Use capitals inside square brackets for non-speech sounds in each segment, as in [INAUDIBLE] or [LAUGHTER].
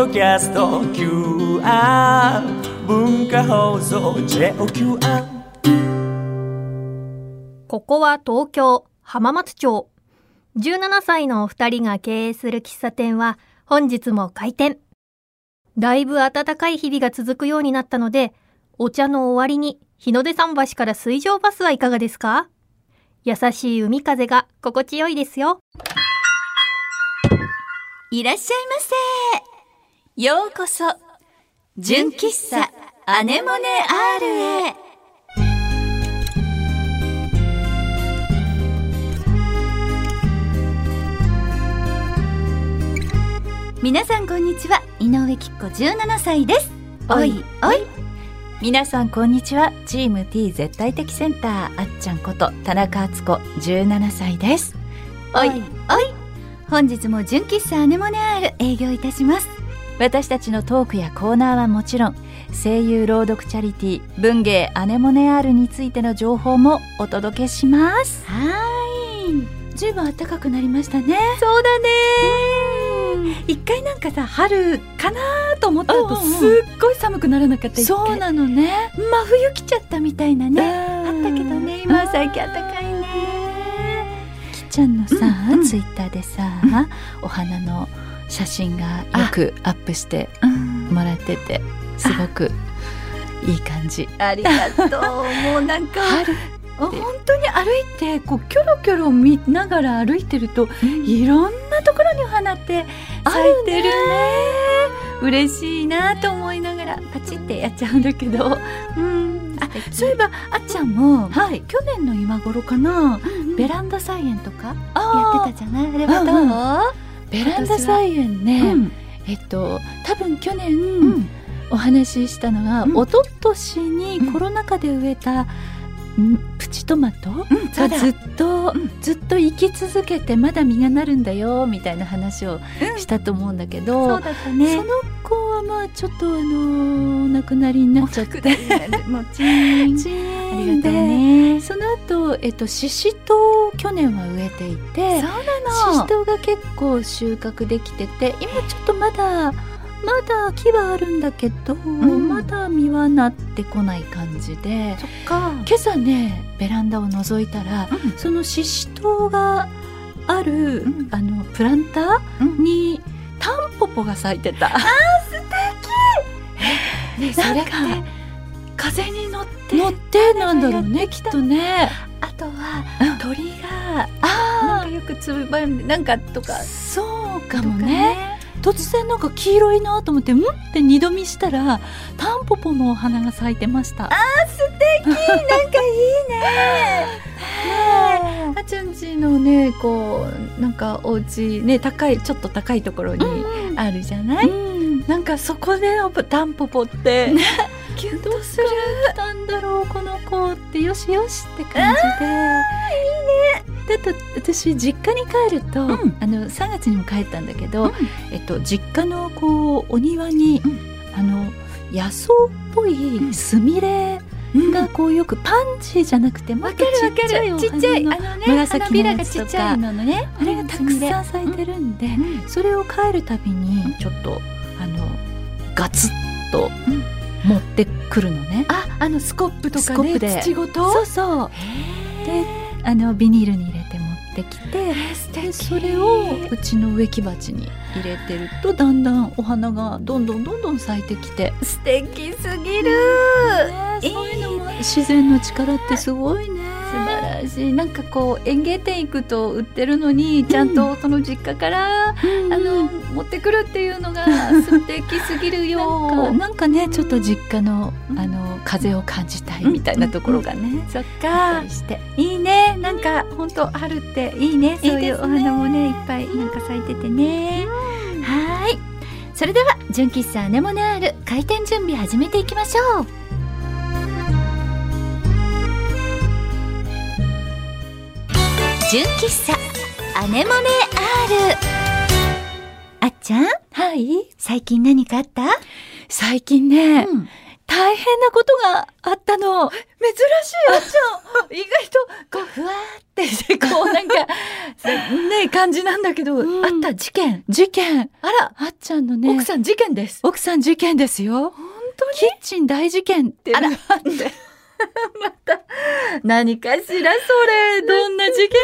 ドキャスト QR 文化放送 JOQR ここは東京浜松町。17歳のお二人が経営する喫茶店は本日も開店。だいぶ暖かい日々が続くようになったのでお茶の終わりに日の出桟橋から水上バスはいかがですか？優しい海風が心地よいですよ。いらっしゃいませ。ようこそ、純喫茶アネモネ R へ。皆さんこんにちは、井上きっ子17歳です。おいおい。皆さんこんにちはチーム T 絶対的センターあっちゃんこと田中敦子17歳ですおいおい。本日も純喫茶アネモネ R 営業いたします。私たちのトークやコーナーはもちろん声優朗読チャリティー文芸アネモネ R についての情報もお届けします。はーい。ずいぶん暖かくなりましたね。そうだね。一回なんかさ春かなと思ったうんうんとすっごい寒くならなかったそうなのね。真冬来ちゃったみたいなね。ああったけどね。今は最近暖かいね。きっちゃんのさ、うんうん。ツイッターでさ、お花の写真がよくアップしてうん。もらっててすごくいい感じ。ありがとう。[LAUGHS] もうなんか春本当に歩いてこうキョロキョロ見ながら歩いてるといろんなところにお花って咲いてるね。嬉しいなと思いながらパチってやっちゃうんだけど、うん、あそういえばあっちゃんも、はい。去年の今頃かな、ベランダ菜園とかやってたじゃない？あれはどう、うんベランダ菜園ね、うん。えっと多分去年、うん。お話ししたのが、うん。一昨年にコロナ禍で植えた、んプチトマトがずっと、うん。ずっと生き続けてまだ実がなるんだよみたいな話をしたと思うんだけど、そね。そのまあちょっとあのお亡くなりになっちゃって。[LAUGHS] もうチーンチーンね。その後えっとシシトウを去年は植えていてそうシシトウが結構収穫できてて今ちょっとまだまだ木はあるんだけど、ん。まだ実はなってこない感じでそっか。今朝ねベランダを覗いたら、うん。そのシシトウがある、うん。あのプランタうん。ーにタンポポが咲いてた。ねそれって風に乗って乗ってなんだろうねきっとね。あとはうん鳥があなんかよくつぶばんでなんかとかそうかともね。突然なんか黄色いなと思って「ん?」って二度見したらタンポポのお花が咲いてました。[LAUGHS] なんかいいねあちゃんちのねこうなんかお家ね高いちょっと高いところにあるじゃない、うん、なんかそこでのタンポポって、キュンとする？んだろうこの子ってよしよしって感じで。いいね。だって私実家に帰る？と、うんあの3月にも帰ったんだけど、うんえっと実家のこうお庭に、うんあの野草っぽいスミレがこうよくパンジーじゃなくてもっとわかる。わかちっちゃいおるちっちゃいあ花の紫のやつとかちっちゃいののねあれがたくさん咲いてるんで、うん。それを帰るたびにちょっとあのガツッとうん。持ってくるのね。ああのスコップとかで。土ごと？そうそう。であのビニールに入れってきてでそれをうちの植木鉢に入れてるとだんだんお花がどんどんどんどん咲いてきて、素敵すぎる。そうい自然の力ってすごいね。素晴らしい。なんかこう園芸店行くと売ってるのにちゃんとその実家から、あの持ってくるっていうのが [LAUGHS] 素敵すぎるよ。なんかなんかねちょっと実家のあの風を感じたいみたいなところがね、そっか。りして。いいね。なんか本当春っていいね。そういうお花もねいっぱいなんか咲いててね。はーい。それでは純喫茶アネモネアール開店準備始めていきましょう純喫茶アネモネアール。あっちゃんはい？最近何かあった？最近ね、うん。大変なことがあったの。珍しいあっちゃん。意外とこうふわーってして [LAUGHS] こうなんかね感じなんだけど、うん。あった事件。事件。あら、あっちゃんのね。奥さん事件です。奥さん事件ですよ。本当キッチン大事件。ってあって。[LAUGHS] また何かしらそれ。[LAUGHS] どんな事件か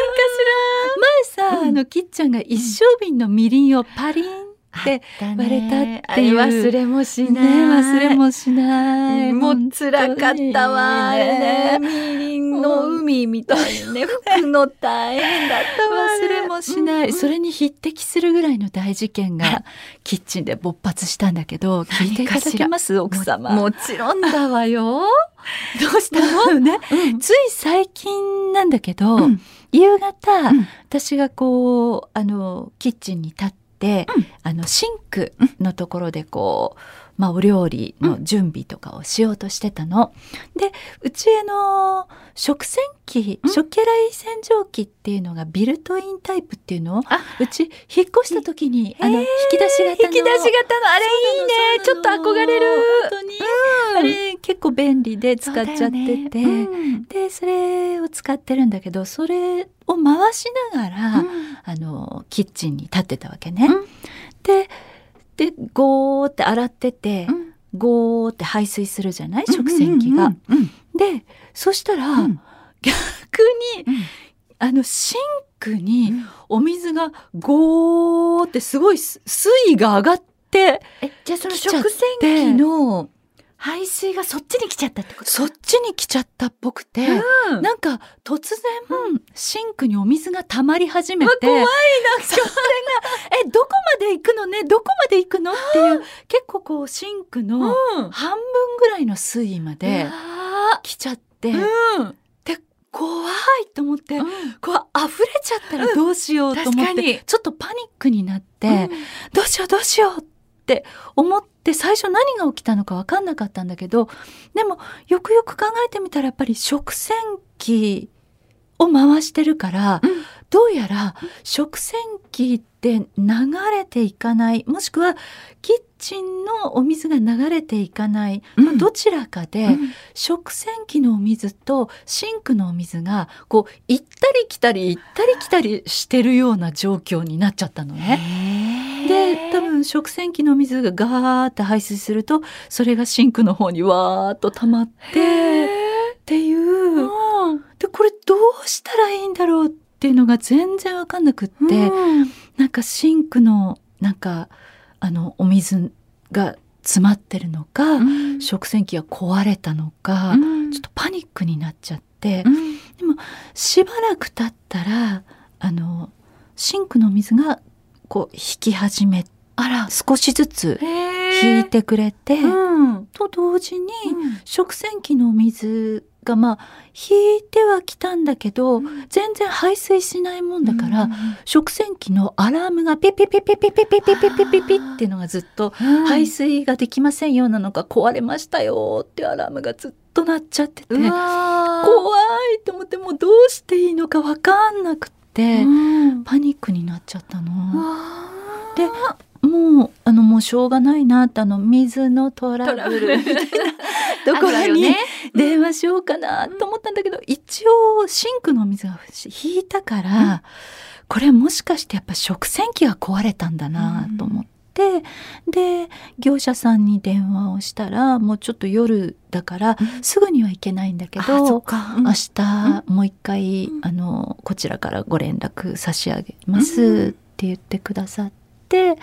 前さ、うんあのキッチンが一升瓶のみりんをパリンってしら割れたっていう。忘れもしねない、忘れもしない。もう辛かったわ、あれね。みりんの海みたいにね、吹くの大変だったわ。忘れもしない、うん。それに匹敵するぐらいの大事件がキッチンで勃発したんだけど聞いていただけます？奥様。ももちろんだわよ。[LAUGHS] どうしたの？ね、うん。つい最近なんだけど、うん。夕方、うん。私がこうあのキッチンに立って、うん。あのシンクのところでこう、まあ、お料理の準備とかをしようとしてたの。でうちあの食洗機、うん。食器洗い洗浄機っていうのがビルトインタイプっていうのをあ。うち引っ越した時にあの引き出し型の。引き出し型の。あれいいね。ちょっと憧れる。本当に、あれ結構便利で使っちゃってて、ね。うん。でそれを使ってるんだけどそれを回しながら、あのキッチンに立ってたわけね。うん。ででゴーって洗ってて、うん。ゴーって排水するじゃない？食洗機が。でそしたら、うん。逆にうん。あのシンクにうん。お水がゴーってすごいす水位が上がってえじゃあその食洗機の排水がそっちに来ちゃったってこと？そっちに来ちゃったっぽくて、うん。なんか突然、シンクにお水が溜まり始めて怖いそれ。がえどこまで行くのね？どこまで行くの？っていう結構こうシンクのうん。半分ぐらいの水位まであ来ちゃって、うん。で怖いと思って、うん。こう溢れちゃったらどうしようと思って、ちょっとパニックになって、うん。どうしようどうしようって思って最初何が起きたのか分かんなかったんだけどでもよくよく考えてみたらやっぱり食洗機を回してるから、うん。どうやら食洗機って流れていかないもしくはキッチンのお水が流れていかない、うん。どちらかで、うん。食洗機のお水とシンクのお水がこう行ったり来たり行ったり来たりしてるような状況になっちゃったのね。で多分食洗機の水がガーって排水するとそれがシンクの方にわーっと溜まってっていう。でこれどうしたらいいんだろうっていうのが全然わかんなくって、うん。なんかシンクのなんかあのお水が詰まってるのか、うん。食洗機が壊れたのか、うん。ちょっとパニックになっちゃって、うん。しばらく経ったらあのシンクの水がこう引き始めあら。少しずつへ引いてくれて、うん。と同時に食洗機の水がまあ引いてはきたんだけど、全然排水しないもんだから、食洗機のアラームがピピピピピピピピピピピピっていうのがずっと排水ができませんよなのか壊れましたよってアラームがずっと鳴っちゃってて怖いと思ってもうどうしていいのか分かんなくて、うん。パニックになっちゃったの。でもうあのもうしょうがないなってあの水のトラブルみたいな [LAUGHS] ところに電話しようかなと思ったんだけど、一応シンクの水が引いたから、これもしかしてやっぱ食洗機が壊れたんだなと思って、で業者さんに電話をしたらもうちょっと夜だから、すぐには行けないんだけどっか。明日もう一回、うん。あのこちらからご連絡差し上げますうん。って言ってくださってで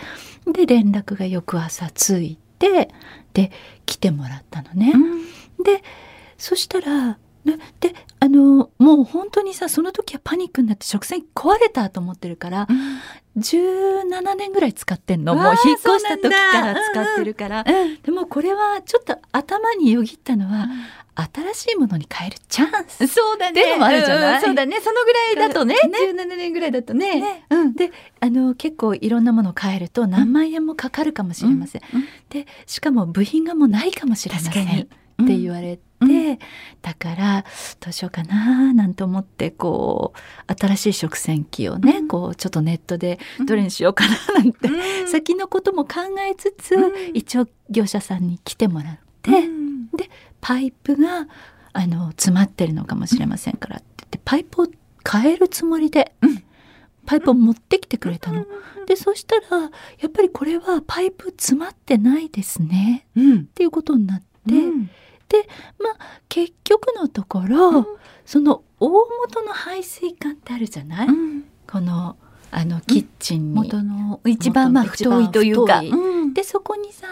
連絡が翌朝ついてで来てもらったのね。でそしたらねであのもう本当にさその時はパニックになって食洗機壊れたと思ってるから17年ぐらい使ってんの。もう引っ越した時から使ってるから。うん。でもこれはちょっと頭によぎったのは、新しいものに変えるチャンス。そうだね。っていうのもあるじゃない？うんそうだね。そのぐらいだとね。ね17年ぐらいだとね。ねうん。であの結構いろんなものを変えると何万円もかかるかもしれません。うんでしかも部品がもうないかもしれませんって言われて、うんだからどうしようかななんて思ってこう新しい食洗機をね、うんこうちょっとネットでどれにしようかななんて、うん先のことも考えつつ、うん一応業者さんに来てもらって。うんでパイプがあの詰まってるのかもしれませんからって言ってパイプを変えるつもりで、パイプを持ってきてくれたの。でそしたらやっぱりこれはパイプ詰まってないですね。うん。っていうことになって、うん。まあ結局のところ、その大元の排水管ってあるじゃない、うん。このあのキッチンに。元の一番まあ太いというか。でそこにさ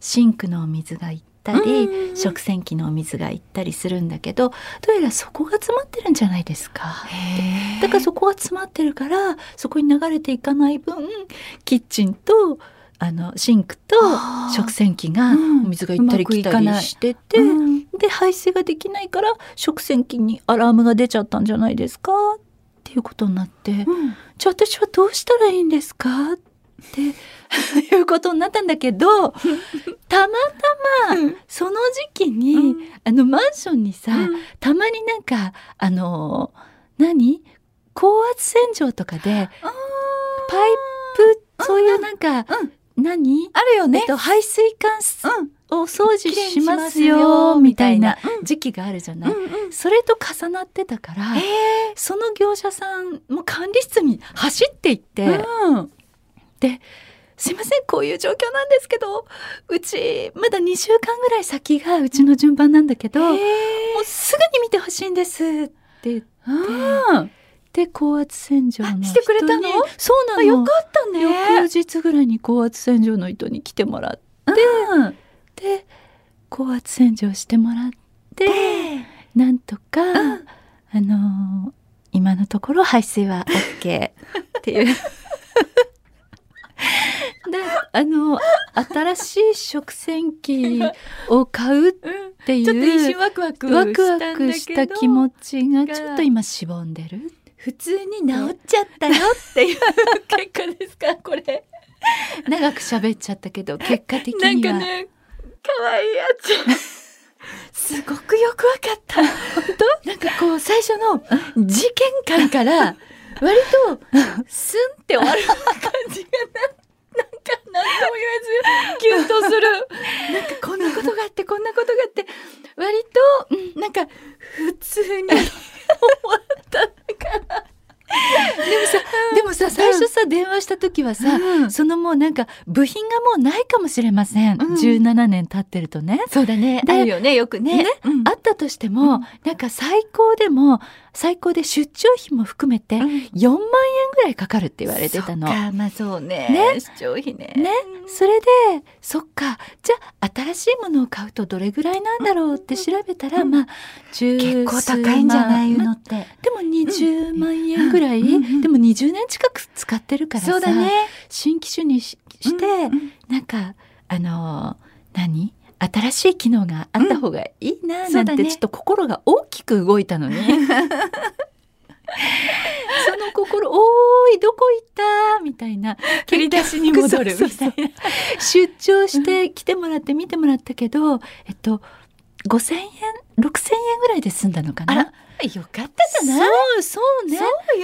シンクのお水が行ったり、うん。食洗機のお水が行ったりするんだけどどうやらそこが詰まってるんじゃないですか。だからそこが詰まってるからそこに流れていかない分キッチンとあのシンクと食洗機が水が行ったり来たりしてて、うん。で排水ができないから食洗機にアラームが出ちゃったんじゃないですかっていうことになって、うん。じゃあ私はどうしたらいいんですかって [LAUGHS] いうことになったんだけど [LAUGHS] たまたまその時期に、うん。あのマンションにさ、うん。たまになんかあの何？高圧洗浄とかでパイプそういうなんか、何？あるよね。えっと、排水管うん。を掃除しますよよみたいな時期があるじゃない、うんうん。それと重なってたから、へその業者さんも管理室に走って行って、ーうんすいませんこういう状況なんですけどうちまだ2週間ぐらい先がうちの順番なんだけど、もうすぐに見てほしいんですって言って。うんで高圧洗浄してくれたの？そうなの。あよかったね。翌日ぐらいに高圧洗浄の人に来てもらっうん。て高圧洗浄してもらってなんとか、あのー今のところ排水は OK っていう。であの新しい食洗機を買うっていうちょっと一瞬ワクワクワクワクした気持ちがちょっと今しぼんでる。普通に治っちゃったよっていう結果ですかこれ。長く喋っちゃったけど結果的なんには、かね可愛いやつ。すごくよくわかった。本当？なんかこう最初の事件感から割とスンって終わる感じがななんか何とも言えずキュンとする。[LAUGHS] なんかこんなことがあってこんなことがあって割となんか普通に終わったからでもさでもさ最初さ電話した時はさ、うん。そのもうなんか部品がもうないかもしれません、うん。17年経ってるとね。そうだね。であるよねよくね。ねうん。あったとしても、なんか最高でも最高で出張費も含めて4うん。万円ぐらいかかるって言われてたの。そっかまあそうね。ね。出張費ね。ね。それでそっか。じゃあ新しいものを買うとどれぐらいなんだろうって調べたら、うん。まあ十結構高いんじゃないのって。でも20万円ぐらい、でも20年近く使ってるからさそうだね。新機種にしして、うん。うん。なんかあのー何？新しい機能があった方がいいななんてちょっと心が大きく動いたのに、[LAUGHS] その心「おーいどこ行った?」みたいな。振り出しに戻る。みたいな出張して来てもらって見てもらったけど、えっと5,000円6,000円ぐらいで済んだのかな？よかったじゃない？そうそうね。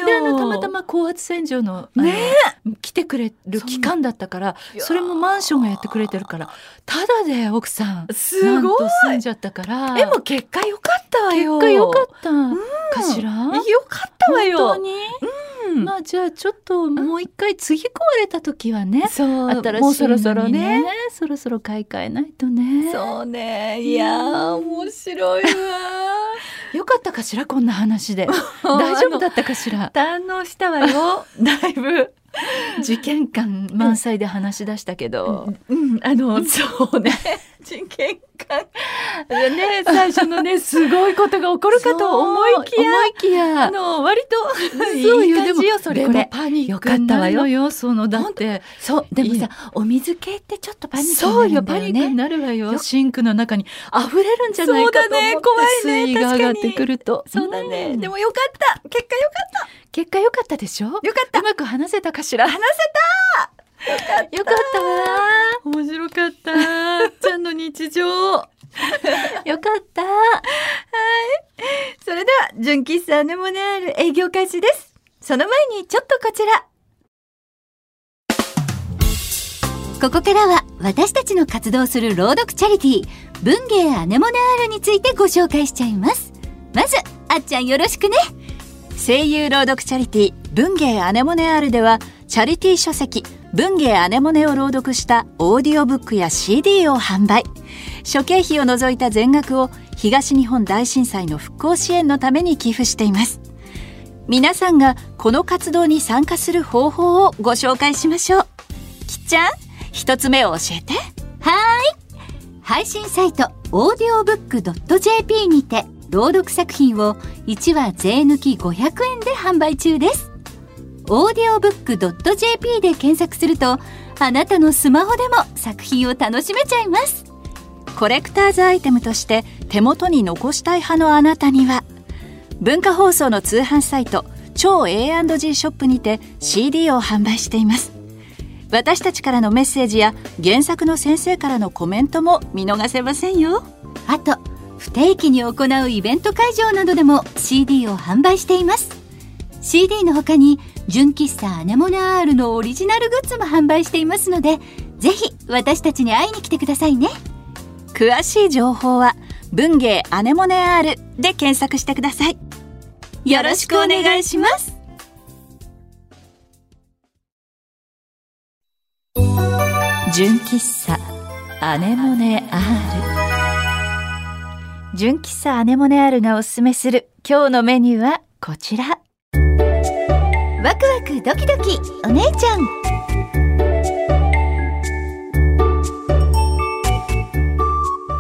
であのたまたま高圧洗浄のね。来てくれる期間だったからそれもマンションがやってくれてるからただで奥さんすなんごいと住んじゃったからでも結果良かったわよ。結果良かった。かしら、よかったわよ。本当に、うん。まあじゃあちょっともう一回次壊れた時はねそう。新しいのにもうそろそろね。そろそろ買い替えないとね。そうね。いやー面白いわよかったかしらこんな話で。[LAUGHS] 大丈夫だったかしら。堪能したわよ。[LAUGHS] だいぶ [LAUGHS] 事件感満載で話し出したけど、うんあのそうね。[LAUGHS] 事件感ね最初のね [LAUGHS] すごいことが起こるかと思いきや思いきや。あの割とそういいよでもそれで。これもパニッよクかったわよ。そのだってそうでもいさお水系ってちょっとパニックそうよになるんだよね。パニックになるわよ。よ。シンクの中に溢れるんじゃないかと思ってそうだね怖いね水位が上がってくると。そうだね、ん。でもよかった。結果よかっ結果良かったでしょ？たよかった。うまく話せたかしら？話よかった。よかったわ。面白かった。あっちゃんの日常。[LAUGHS] よかった。それでは純喫茶アネモネアール営業開始です。その前にちょっとこちら。ここからは私たちの活動する朗読チャリティー文芸アネモネアールについてご紹介しちゃいます。まずあっちゃんよろしくね声優朗読チャリティ文芸アネモネアールではチャリティ書籍文芸アネモネを朗読したオーディオブックや CD を販売。諸経費を除いた全額を東日本大震災の復興支援のために寄付しています。皆さんがこの活動に参加する方法をご紹介しましょう。きっちゃん一つ目を教えて。はーい。配信サイトオーディオブック .jp にて朗読作品を1話税抜き500円で販売中です。オーディオブック .jp で検索するとあなたのスマホでも作品を楽しめちゃいます。コレクターズアイテムとして手元に残したい派のあなたには文化放送の通販サイト超 A&G ショップにて CD を販売しています。私たちからのメッセージや原作の先生からのコメントも見逃せませんよ。あと不定期に行うイベント会場などでも CD を販売しています。CD の他に純喫茶アネモネアールのオリジナルグッズも販売していますのでぜひ私たちに会いに来てくださいね。詳しい情報は文芸アネモネアールで検索してください。よろしくお願いします。純喫茶アネモネアール。純喫茶アネモネアールがおすすめする今日のメニューはこちら。ワクワクドキドキお姉ちゃん。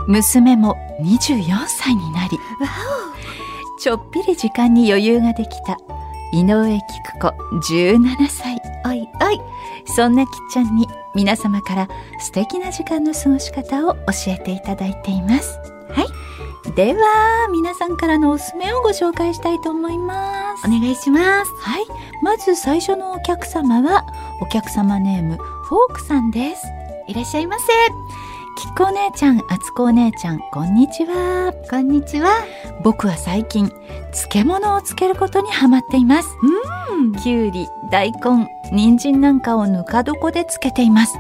娘も24歳になりわちょっぴり時間に余裕ができた。井上菊子17歳。おおいおい。そんなきっちゃんに皆様から素敵な時間の過ごし方を教えていただいています。はいでは皆さんからのおすすめをご紹介したいと思います。お願いします。はい。まず最初のお客様はお客様ネームフォークさんです。いらっしゃいませ。きっこお姉ちゃんあつこお姉ちゃんこんにちは。こんにちは。僕は最近漬物をつけることにハマっています。うん。きゅうり大根人参なんかをぬか床でつけています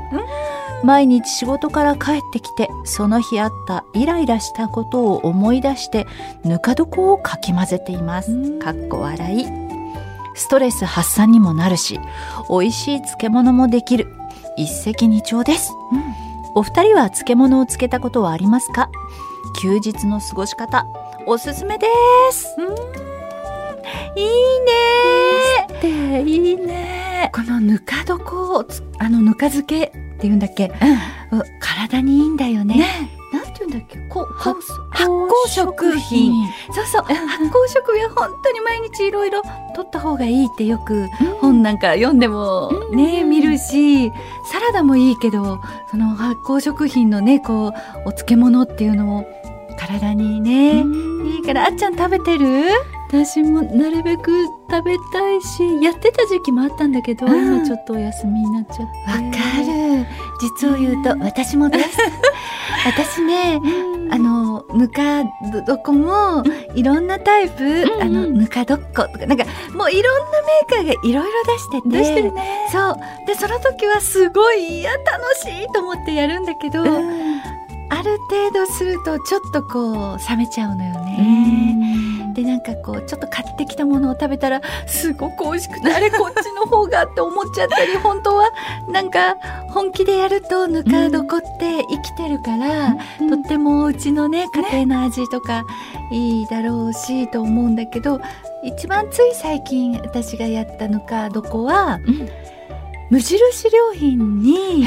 毎日仕事から帰ってきてその日あったイライラしたことを思い出してぬか床をかき混ぜています。うん。かっこ笑い。ストレス発散にもなるし美味しい漬物もできる。一石二鳥です。お二人は漬物をつけたことはありますか？休日の過ごし方おすすめですいいねでいいねこのぬか床をつあのぬか漬けっていうんだっけ、う体にいいんだよね。なんていうんだっけ？こうこう発酵食品。そうそう。発酵食品は本当に毎日いろいろ取った方がいいってよく本なんか読んでもね、うん。見るしサラダもいいけどその発酵食品のねこうお漬物っていうのも体にね、いいからあっちゃん食べてる？私もなるべく食べたいしやってた時期もあったんだけど、うん。今ちょっとお休みになっちゃって。わかる。実を言うと私もです。私ねあのぬか床もいろんなタイプ、んあのぬか床とかなんかもういろんなメーカーがいろいろ出してて出してるね。そう。でその時はすごいいや楽しいと思ってやるんだけど、ある程度するとちょっとこう冷めちゃうのよね。でなんかこうちょっと買ってきたものを食べたらすごく美味しくてあれこっちの方がって思っちゃったり本当は。なんか本気でやるとぬか床って生きてるから、とってもうちのね家庭の味とかいいだろうしと思うんだけど一番つい最近私がやったぬか床は、うん。無印良品に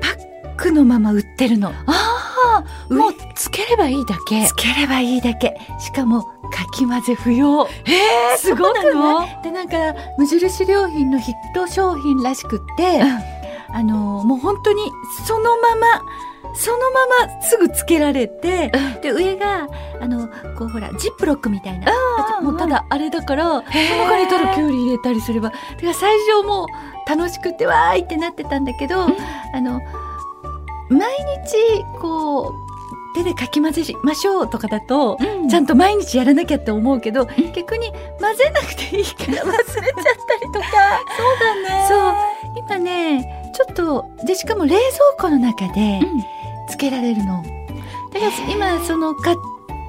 パックのまま売ってるの。ああもうつければいいだけ。つければいいだけ。しかもかき混ぜ不要。えすごくそうなないでなんか無印良品のヒット商品らしくって、あのもう本当にそのままそのまますぐつけられて、で上があのこうほらジップロックみたいな。もうただあれだからそのへー。中にただきゅうり入れたりすれば。だから最初もう楽しくてわーいってなってたんだけど、うん。あの毎日こう手でかき混ぜましょうとかだと、ちゃんとと毎日やらなきゃって思うけど、逆に混ぜなくていいから忘れちゃったりとか。[LAUGHS] そうだね。そう。今ねちょっとでしかも冷蔵庫の中でつけられるの。だから今その買っ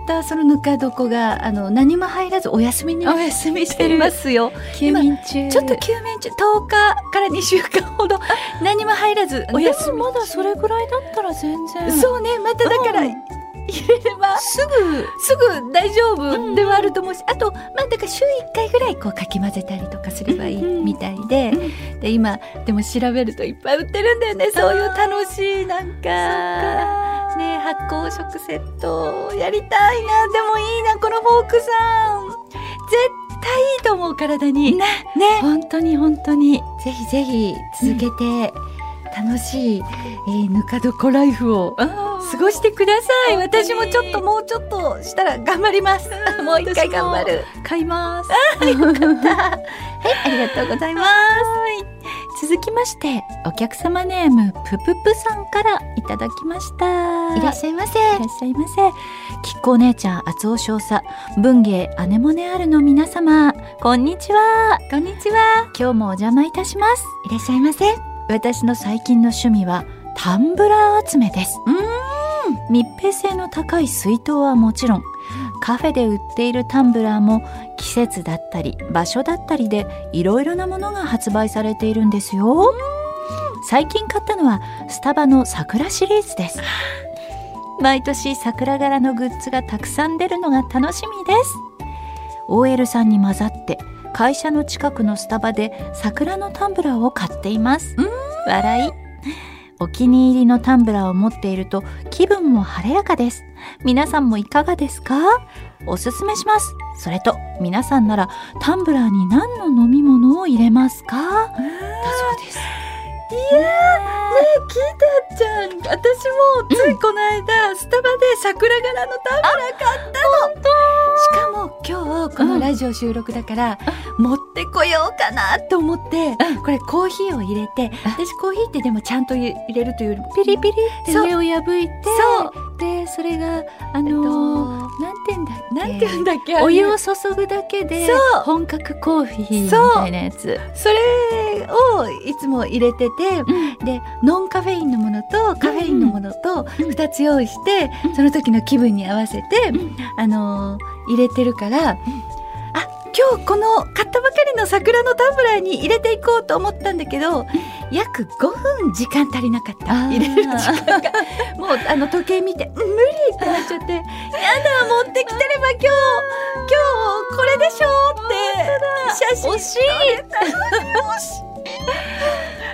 たそのぬか床があの何も入らずお休みにお休みしてますよ。休眠中。ちょっと休眠中10日から2週間ほど [LAUGHS] 何も入らずお休みまだそれぐらいだったら全然。そうねまただからうん入れればすぐすぐ大丈夫ではあると思うし、あとまあだから週1回ぐらいこうかき混ぜたりとかすればいいうんうん。みたいで、で今でも調べるといっぱい売ってるんだよね。そういう楽しいなんか。ね発酵食セットやりたいな。でもいいなこのフォークさん。絶対いいと思う体に。ね。ね。本当に本当に。ぜひぜひ続けて楽しい、えーぬか床ライフを過ごしてください。私もちょっともうちょっとしたら頑張ります。もう一回頑張る。買います。[LAUGHS] はいありがとうございます。続きましてお客様ネームぷぷぷさんからいただきました。いらっしゃいませ。いらっしゃいませ。きっこお姉ちゃん厚尾少佐。文芸アネモネアルの皆様。こんにちは。こんにちは。今日もお邪魔いたします。いらっしゃいませ私の最近の趣味はタンブラー集めです。密閉性の高い水筒はもちろんカフェで売っているタンブラーも季節だったり場所だったりでいろいろなものが発売されているんですよ。最近買ったのはスタバの桜シリーズです。[LAUGHS] 毎年桜柄のグッズがたくさん出るのが楽しみです。OL さんに混ざって会社の近くのスタバで桜のタンブラーを買っています。笑い。お気に入りのタンブラーを持っていると気分も晴れやかです。皆さんもいかがですか？おすすめします。それと皆さんならタンブラーに何の飲み物を入れますか？だそうですいやーねえ聞いたちゃん。私もついこの間、スタバで桜柄のタンブラー買ったの。しかも今日このラジオ収録だから、持ってこようかなと思って、これコーヒーを入れて、私コーヒーってでもちゃんと入れるというよりもピリピリってそう。上を破いてそうでそれがあえっとなんて言うんだっけなんて言うんだっけお湯をを注ぐだけで本格コーヒーみたいなやつ。それをいつも入れてて、でノンカフェインのものとカフェインのものと2つ用意して、うん。その時の気分に合わせて、うん。あのー入れてるから、あ今日この買ったばかりの桜のタンブラーに入れていこうと思ったんだけど、約5分時間足りなかった。入れる時間がもうあの時計見てうん [LAUGHS] 無理ってなっちゃってやだ持ってきてれば今日今日これでしょって写真惜しい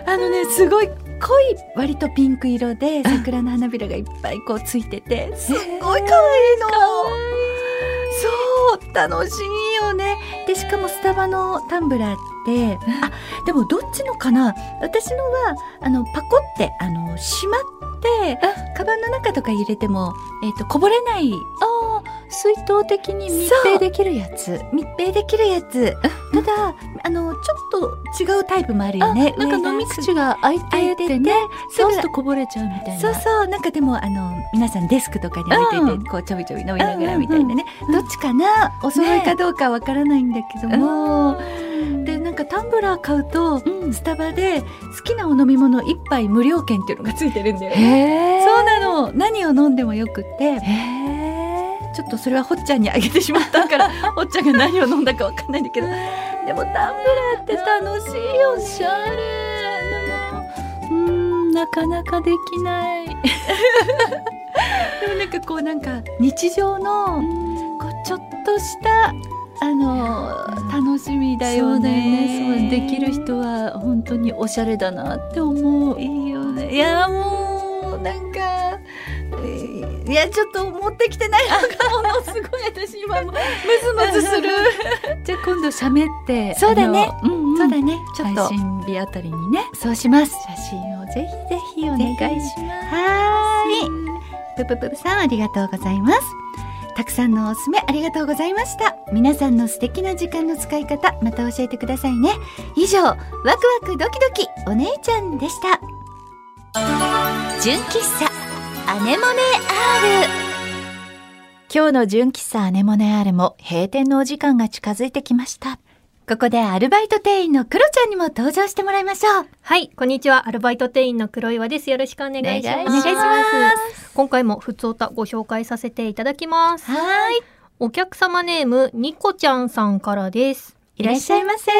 あのねすごい濃い割とピンク色で桜の花びらがいっぱいこうついて。てすっごい。可愛いの楽しいよね。でしかもスタバのタンブラーってあでもどっちのかな？私のはあのパコってあの閉まってカバンの中とか入れても、えー、とこぼれないあー水筒的に密閉できるやつ。密閉できるやつ。ただあのちょっと違うタイプもあるよね。なんか飲み口が開いててててねそうするとこぼれちゃうみたいな。そうそう。なんかでもあの皆さんデスクとかに置いてて、うん。こうちょびちょび飲みながらみたいなね、うんどっちかな？お揃いかどうかわからないんだけども、タンブラー買うと、うん。スタバで好きなお飲み物一杯無料券っていうのがついてるんだよ。そうなの。何を飲んでもよくって。ちょっとそれはほっちゃんにあげてしまったから [LAUGHS] ほっちゃんが何を飲んだかわかんないんだけど。でもタンブラーって楽しいよおしゃれうーんなかなかできない。[LAUGHS] でもなんかこうなんか日常のこうちょっとしたあの楽しみだよね。そうだよね。そうできる人は本当におしゃれだなって思う。いいよね。いやもうなんか。えーいやちょっと持ってきてないのがものすごい私今もムズムズする。[LAUGHS] じゃあ今度喋ってそうだね。うんうん。そうだね。ちょっと。配信日あたりにね。そうします。写真をぜひぜひお願いします。はーい。ぷぷぷぷさんありがとうございますたくさんのおすすめありがとうございました。皆さんの素敵な時間の使い方また教えてくださいね。以上ワクワクドキドキお姉ちゃんでした。純喫茶アネモネ R 今日の純喫茶アネモネアールも閉店のお時間が近づいてきました。ここでアルバイト店員のクロちゃんにも登場してもらいましょう。はい、こんにちは。アルバイト店員の黒岩です。よろしくお願いします。お願いします今回もふつおたご紹介させていただきます。はい。お客様ネーム、ニコちゃんさんからです。いらっしゃいませ。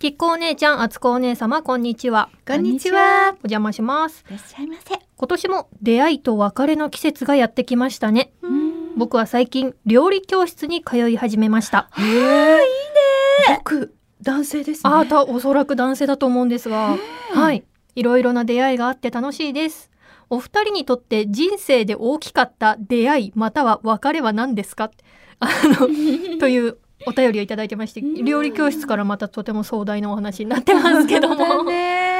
きっこお姉ちゃん、あつこお姉様、こんにちは。こんにちは。お邪魔します。いらっしゃいませ。今年も出会いと別れの季節がやってきましたね。うん。僕は最近、料理教室に通い始めました。へえ、いいね。僕男性ですね。あーた、おそらく男性だと思うんですが、はい。いろいろな出会いがあって楽しいです。お二人にとって人生で大きかった出会いまたは別れは何ですか？[LAUGHS] あの、[LAUGHS] というお便りをいただいてまして、料理教室からまたとても壮大なお話になってますけども。ね。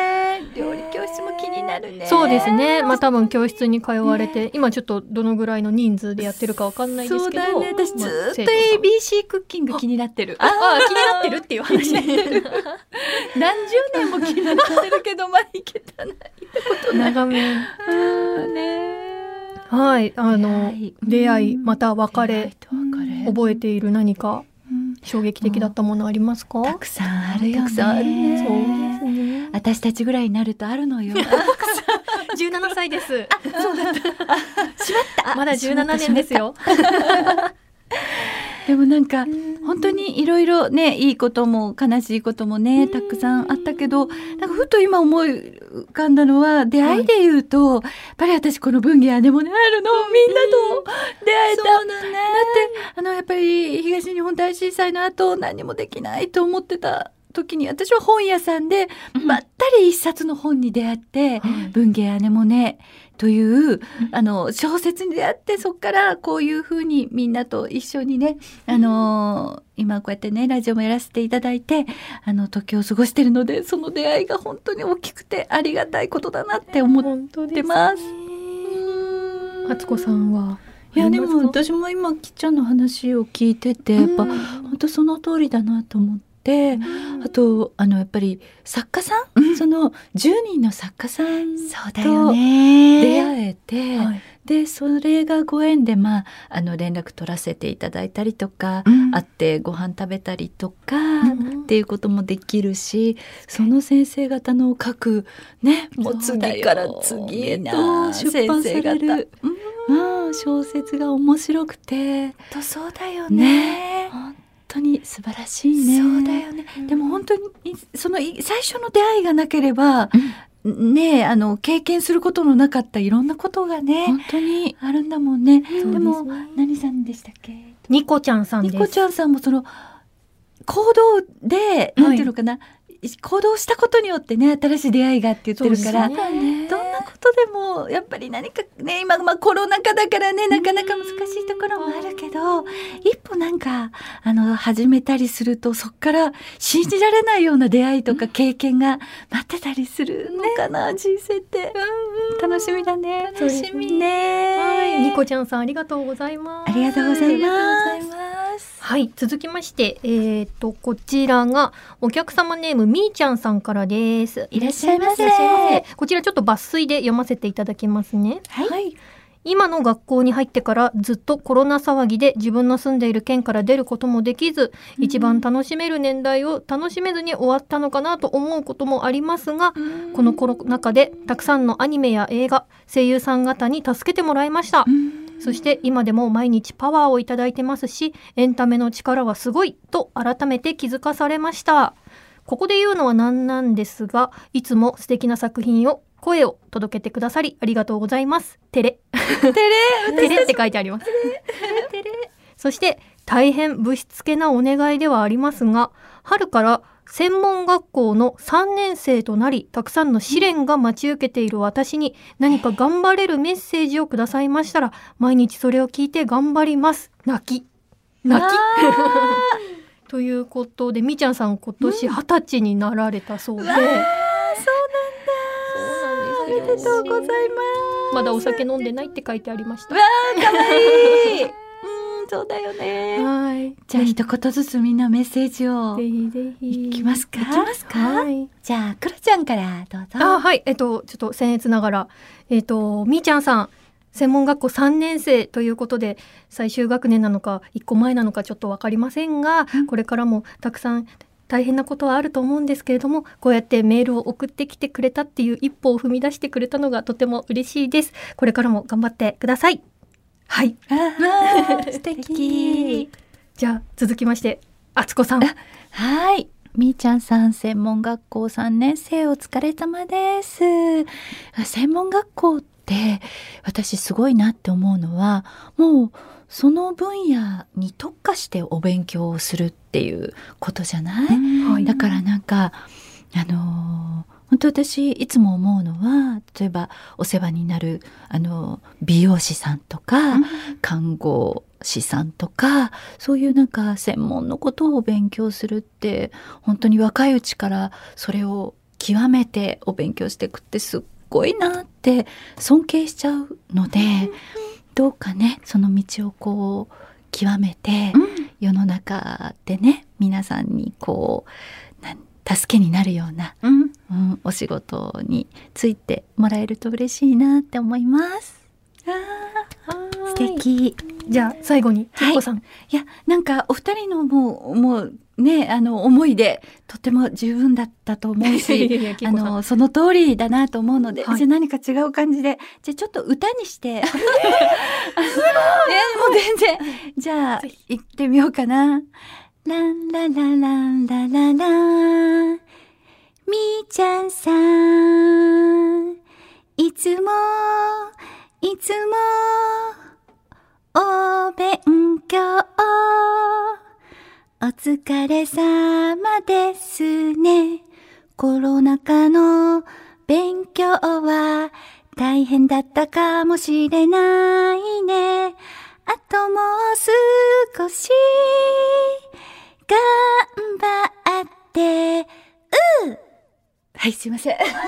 料理教室も気になるね。そうですね。まあ多分教室に通われて、今ちょっとどのぐらいの人数でやってるかわかんないですけど。そうだね。私まあずーっと ABC クッキング気になってる。ああ、気になってるっていう話。[LAUGHS] 何十年も気になってるけど、まあいけたない。長め。うんね。はい。あの、出会い、また別れ。覚えている何かうん衝撃的だったものありますか？たくさんあるよね。たくさんあるねそう。私たちぐらいになるとあるのよ。[LAUGHS] 17歳です。しまった。まだ17年ですよ。でもなんか本当にいろいろねいいことも悲しいこともねたくさんあったけどなんかふと今思い浮かんだのは出会いで言うと、やっぱり私この文芸姉もねあるの。みんなと出会えた、だってあのやっぱり東日本大震災の後何もできないと思ってた時に私は本屋さんでばったり一冊の本に出会って「文芸姉もね」というあの小説に出会ってそこからこういうふうにみんなと一緒にねあの今こうやってねラジオもやらせていただいてあの時を過ごしてるのでその出会いが本当に大きくてありがたいことだなって思ってます。あつこさんは？いやでも私も今きっちゃんの話を聞いててやっぱ本当その通りだなと思って、あとあのやっぱり作家さん、その10人の作家さんそうだよね。出会えて、はい。でそれがご縁でまああの連絡取らせていただいたりとか、うん。会ってご飯食べたりとか、んっていうこともできるしその先生方の書くねもう次から次へとな出版される、うん、小説が面白くて。とそうだよね。本当に素晴らしいね。そうだよねでも本当にそのい最初の出会いがなければ、ねあの経験することのなかったいろんなことがね本当にあるんだもんね。でもですね何さんでしたっけ？ニコちゃんさんです。ニコちゃんさんもその行動で、なんていうのかな行動したことによってね新しい出会いがって言ってるから、そうですねどんなことでもやっぱり何かね今まあコロナ禍だからねなかなか難しいところもあるけど一歩なんかあの始めたりするとそこから信じられないような出会いとか経験が待ってたりするのかな、人生って、楽しみだね。楽しみ。ね。はい、ニコちゃんさんありがとうございます。ありがとうございます。はい、続きまして、えー、と、こちらが、お客様ネーム、みーちゃんさんからです。いらっしゃいませ。いらっしゃいませ。こちらちょっと抜粋で読ませていただきますね。はい今の学校に入ってからずっとコロナ騒ぎで自分の住んでいる県から出ることもできず、一番楽しめる年代を楽しめずに終わったのかなと思うこともありますが、このコロナ禍でたくさんのアニメや映画、声優さん方に助けてもらいました。そして今でも毎日パワーをいただいてますし、エンタメの力はすごいと改めて気づかされました。ここで言うのは何なんですが、いつも素敵な作品を、声を届けてくださりありがとうございます。テレ。テレテレって書いてあります。そして大変ぶしつけなお願いではありますが、春から専門学校の3年生となり、たくさんの試練が待ち受けている私に何か頑張れるメッセージをくださいましたら、毎日それを聞いて頑張ります。泣き。泣き。[LAUGHS] ということで、みちゃんさん今年二十歳になられたそうで。そうなんおめでとうございますまだお酒飲んでないって書いてありました。わーかわいいうんそうだよねはい。じゃあ一言ずつみんなメッセージをぜひぜひ。いきますか？いきますか？はい。じゃあクロちゃんからどうぞあ、はい。えっと、ちょっと僭越ながら、えっと、みーちゃんさん、専門学校3年生ということで、最終学年なのか、1個前なのかちょっとわかりませんが、これからもたくさん大変なことはあると思うんですけれどもこうやってメールを送ってきてくれたっていう一歩を踏み出してくれたのがとても嬉しいです。これからも頑張ってください。はい。[LAUGHS] 素敵。じゃあ続きましてあつこさん。はい。みーちゃんさん、専門学校3年生お疲れ様です。あ専門学校って私すごいなって思うのは、もうその分野に特化してお勉強をするっていうことじゃない、はい。だからなんか、あのー本当私いつも思うのは例えばお世話になるあの美容師さんとか、看護師さんとかそういうなんか専門のことを勉強するって本当に若いうちからそれを極めてお勉強していくってすっごいなって尊敬しちゃうので、どうかねその道をこう極めて、世の中でね皆さんにこう助けになるような、うん。うん、お仕事についてもらえると嬉しいなって思います。素敵。じゃあ最後にきっこさん、いやなんかお二人のもうもうねあの思いでとても十分だったと思うし [LAUGHS] あのその通りだなと思うので、はい。じゃあ何か違う感じでじゃあちょっと歌にして。[LAUGHS] [LAUGHS] えー、もう全然。じゃあ行ってみようかな。ランララランラララ。ンみーちゃんさん。いつもいつもお勉強お疲れ様ですね。コロナ禍の勉強は大変だったかもしれないね。あともう少し頑張って、うーはい、すいません。[LAUGHS] もう本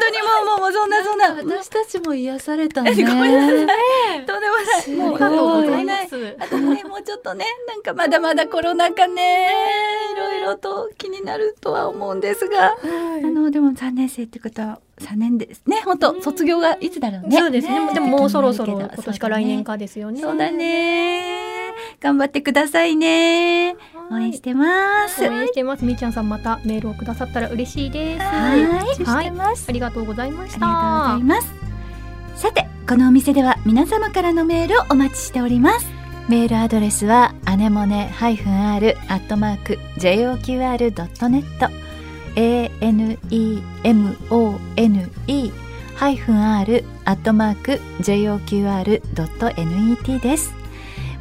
当にもう、もう、もう、そんな、そんな。私たちも癒されたね。[LAUGHS] ごめんなさい。とんでもない。すごいもう、ありがとうございま。すあとね、もうちょっとね、なんかまだまだコロナ禍ね、いろいろと気になるとは思うんですが、あの、でも3年生ってことは3年ですね。本当卒業がいつだろうね。そうですねでももうそろそろ今年か来年かですよねそうだね。頑張ってくださいね。応援してます。応援してますみーちゃんさんまたメールをくださったら嬉しいですはい、はいしてます。ありがとうございましありがとうございます。さて、このお店では皆様からのメールをお待ちしております。メールアドレスはアネモネ -r アットマーク JOQR.net anemone ハイフン r アットマーク JOQR.net です。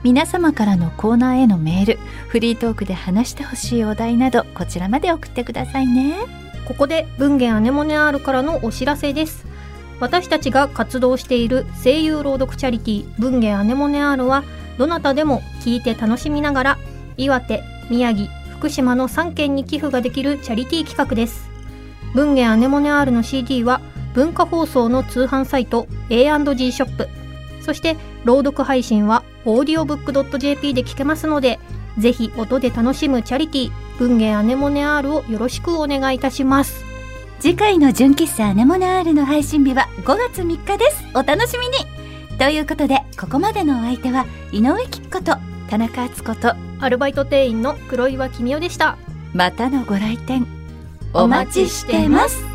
皆様からのコーナーへのメールフリートークで話してほしいお題などこちらまで送ってくださいね。ここで文芸アネモネ R からのお知らせです。私たちが活動している声優朗読チャリティー文芸アネモネ R はどなたでも聞いて楽しみながら岩手、宮城、福島の3県に寄付ができるチャリティー企画です。文芸アネモネ R の CD は文化放送の通販サイト A&G ショップそして朗読配信は audiobook.jp で聞けますのでぜひ音で楽しむチャリティー文芸アネモネ R をよろしくお願いいたします。次回の純喫茶アネモネ R の配信日は5月3日です。お楽しみにということで、ここまでのお相手は井上貴子と田中敦子とアルバイト店員の黒岩君代でしたまたのご来店お待ちしてます。